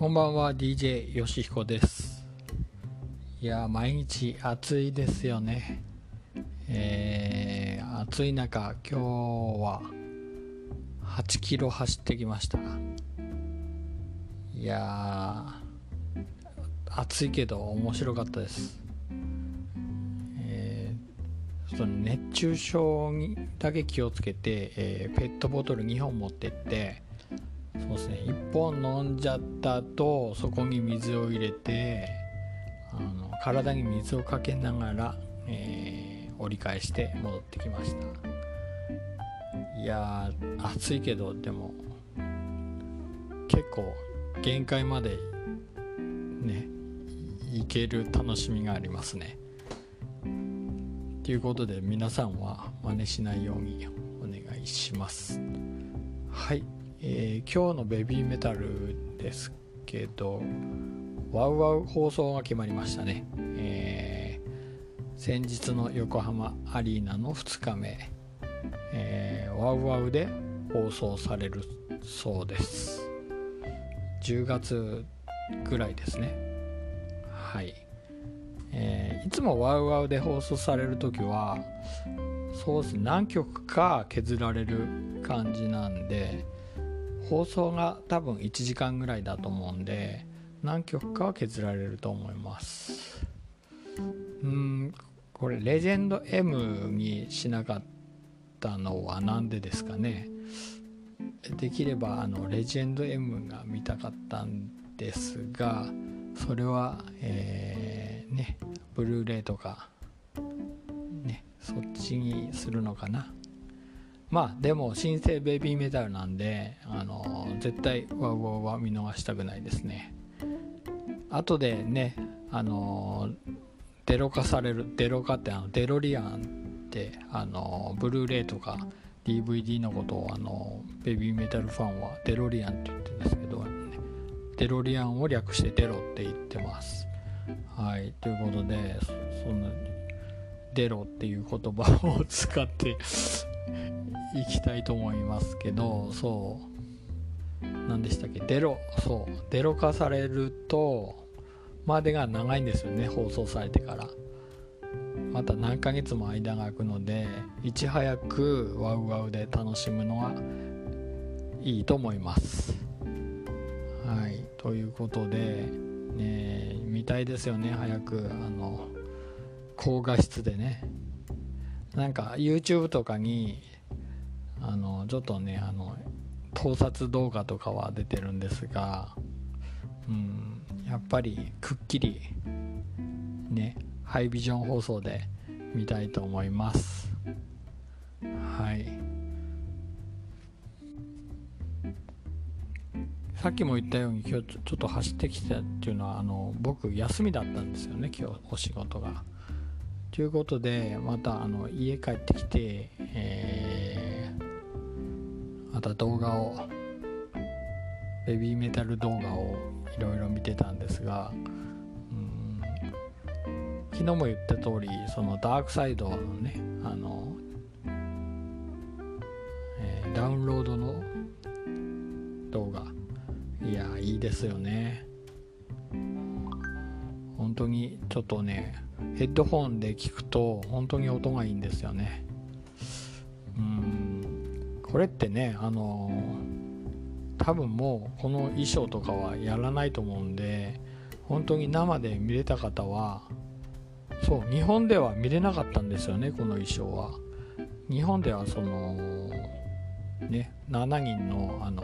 こんばんは DJ よしひこです。いや毎日暑いですよね。えー、暑い中今日は8キロ走ってきました。いや暑いけど面白かったです。え、その熱中症にだけ気をつけて、えー、ペットボトル2本持ってってそうですね。1本飲んじゃったとそこに水を入れてあの体に水をかけながら、えー、折り返して戻ってきました。いや暑いけどでも結構限界までねいける楽しみがありますね。ということで皆さんは真似しないようにお願いします。はい。えー、今日のベビーメタルですけどワウワウ放送が決まりましたね、えー、先日の横浜アリーナの2日目、えー、ワウワウで放送されるそうです。10月ぐらいですね。はい、えー、いつもワウワウで放送される時はそうですね。何曲か削られる感じなんで放送が多分1時間ぐらいだと思うんで何曲かは削られると思います。うんこれレジェンド M にしなかったのは何でですかね。できればあのレジェンド M が見たかったんですがそれはえー、ねブルーレイとかねそっちにするのかな。まあでも新生ベビーメタルなんであの絶対ワウワウは見逃したくないですね。後でねあのデロ化されるデロ化ってあのデロリアンってあのブルーレイとか DVD のことをあのベビーメタルファンはデロリアンって言ってるんですけど、ね、デロリアンを略してデロって言ってます。はいということでそんなデロっていう言葉を使っていきたいと思いますけどそう。何でしたっけ？デロ。そう。デロ化されるとまでが長いんですよね放送されてから。また何ヶ月も間が空くのでいち早くワウワウで楽しむのはいいと思います。はい。ということでね見たいですよね早く。あの高画質でねなんか YouTube とかにあのちょっとねあの盗撮動画とかは出てるんですが、うん、やっぱりくっきりねハイビジョン放送で見たいと思いますはいさっきも言ったように今日ちょっと走ってきたっていうのはあの僕休みだったんですよね今日お仕事が。ということでまたあの家帰ってきて、えー、また動画をベビーメタル動画をいろいろ見てたんですが、うん、昨日も言った通りそのダークサイドのねあの、えー、ダウンロードの動画いやいいですよね。本当にちょっとねヘッドホンで聞くと本当に音がいいんですよね。うん。これってねあの多分もうこの衣装とかはやらないと思うんで本当に生で見れた方はそう日本では見れなかったんですよねこの衣装は。日本ではそのね7人のあの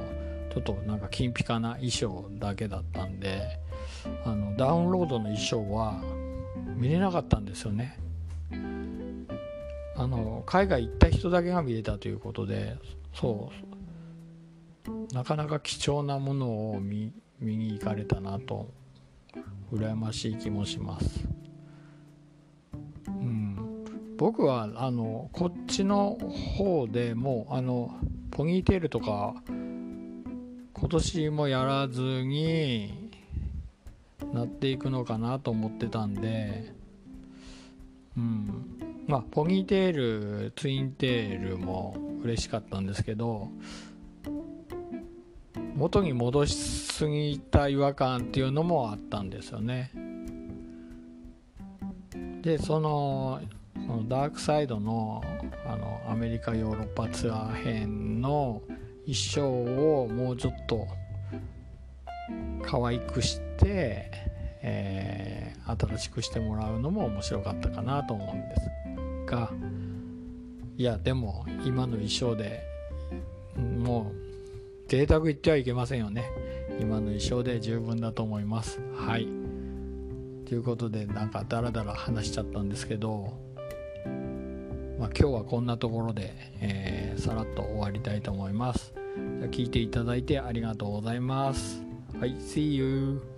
ちょっとなんか金ピカな衣装だけだったんであのダウンロードの衣装は見れなかったんですよね。あの海外行った人だけが見れたということでそう。なかなか貴重なものを見見に行かれたなと羨ましい気もします。うん。僕はあのこっちの方でもうあのポニーテールとか今年もやらずになっていくのかなと思ってたんでうん。まあポニーテールツインテールも嬉しかったんですけど元に戻しすぎた違和感っていうのもあったんですよね。でそのダークサイドのあのアメリカヨーロッパツアー編の衣装をもうちょっと可愛くして、えー、新しくしてもらうのも面白かったかなと思うんですがいやでも今の衣装でもう贅沢言ってはいけませんよね今の衣装で十分だと思いますはいということでなんかダラダラ話しちゃったんですけどまあ、今日はこんなところで、えー、さらっと終わりたいと思います。じゃ聞いていただいてありがとうございます。はい、See you!